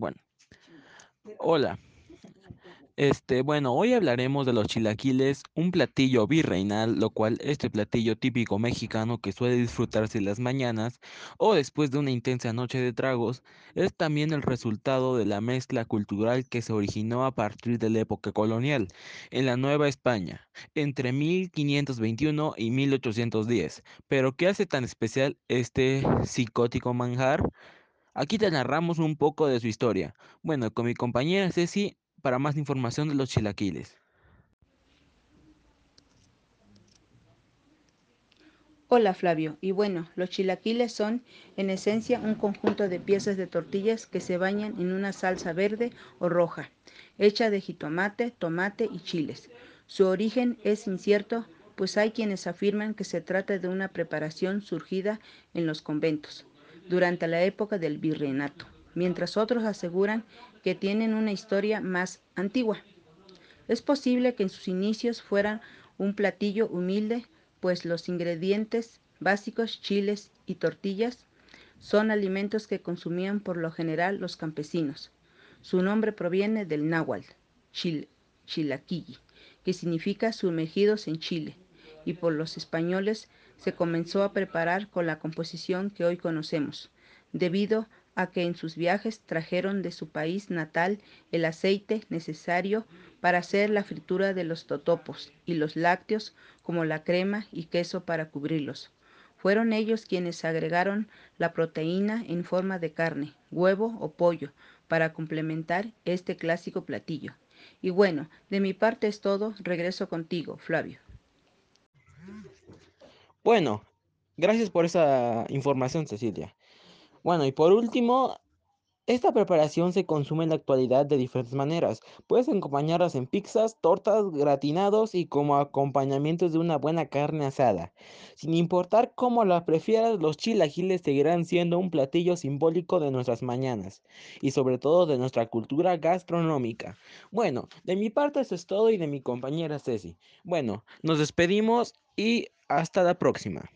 Bueno, hola. Este, bueno, hoy hablaremos de los chilaquiles, un platillo virreinal, lo cual este platillo típico mexicano que suele disfrutarse en las mañanas o después de una intensa noche de tragos, es también el resultado de la mezcla cultural que se originó a partir de la época colonial en la Nueva España, entre 1521 y 1810. Pero ¿qué hace tan especial este psicótico manjar? Aquí te narramos un poco de su historia. Bueno, con mi compañera Ceci para más información de los chilaquiles. Hola Flavio, y bueno, los chilaquiles son en esencia un conjunto de piezas de tortillas que se bañan en una salsa verde o roja, hecha de jitomate, tomate y chiles. Su origen es incierto, pues hay quienes afirman que se trata de una preparación surgida en los conventos durante la época del virreinato, mientras otros aseguran que tienen una historia más antigua. Es posible que en sus inicios fueran un platillo humilde, pues los ingredientes básicos, chiles y tortillas, son alimentos que consumían por lo general los campesinos. Su nombre proviene del náhuatl, chil, chilaquilli, que significa sumergidos en chile, y por los españoles se comenzó a preparar con la composición que hoy conocemos, debido a que en sus viajes trajeron de su país natal el aceite necesario para hacer la fritura de los totopos y los lácteos como la crema y queso para cubrirlos. Fueron ellos quienes agregaron la proteína en forma de carne, huevo o pollo para complementar este clásico platillo. Y bueno, de mi parte es todo. Regreso contigo, Flavio. Bueno, gracias por esa información, Cecilia. Bueno, y por último, esta preparación se consume en la actualidad de diferentes maneras. Puedes acompañarlas en pizzas, tortas, gratinados y como acompañamientos de una buena carne asada. Sin importar cómo la prefieras, los chilaquiles seguirán siendo un platillo simbólico de nuestras mañanas y sobre todo de nuestra cultura gastronómica. Bueno, de mi parte eso es todo y de mi compañera Ceci. Bueno, nos despedimos y hasta la próxima.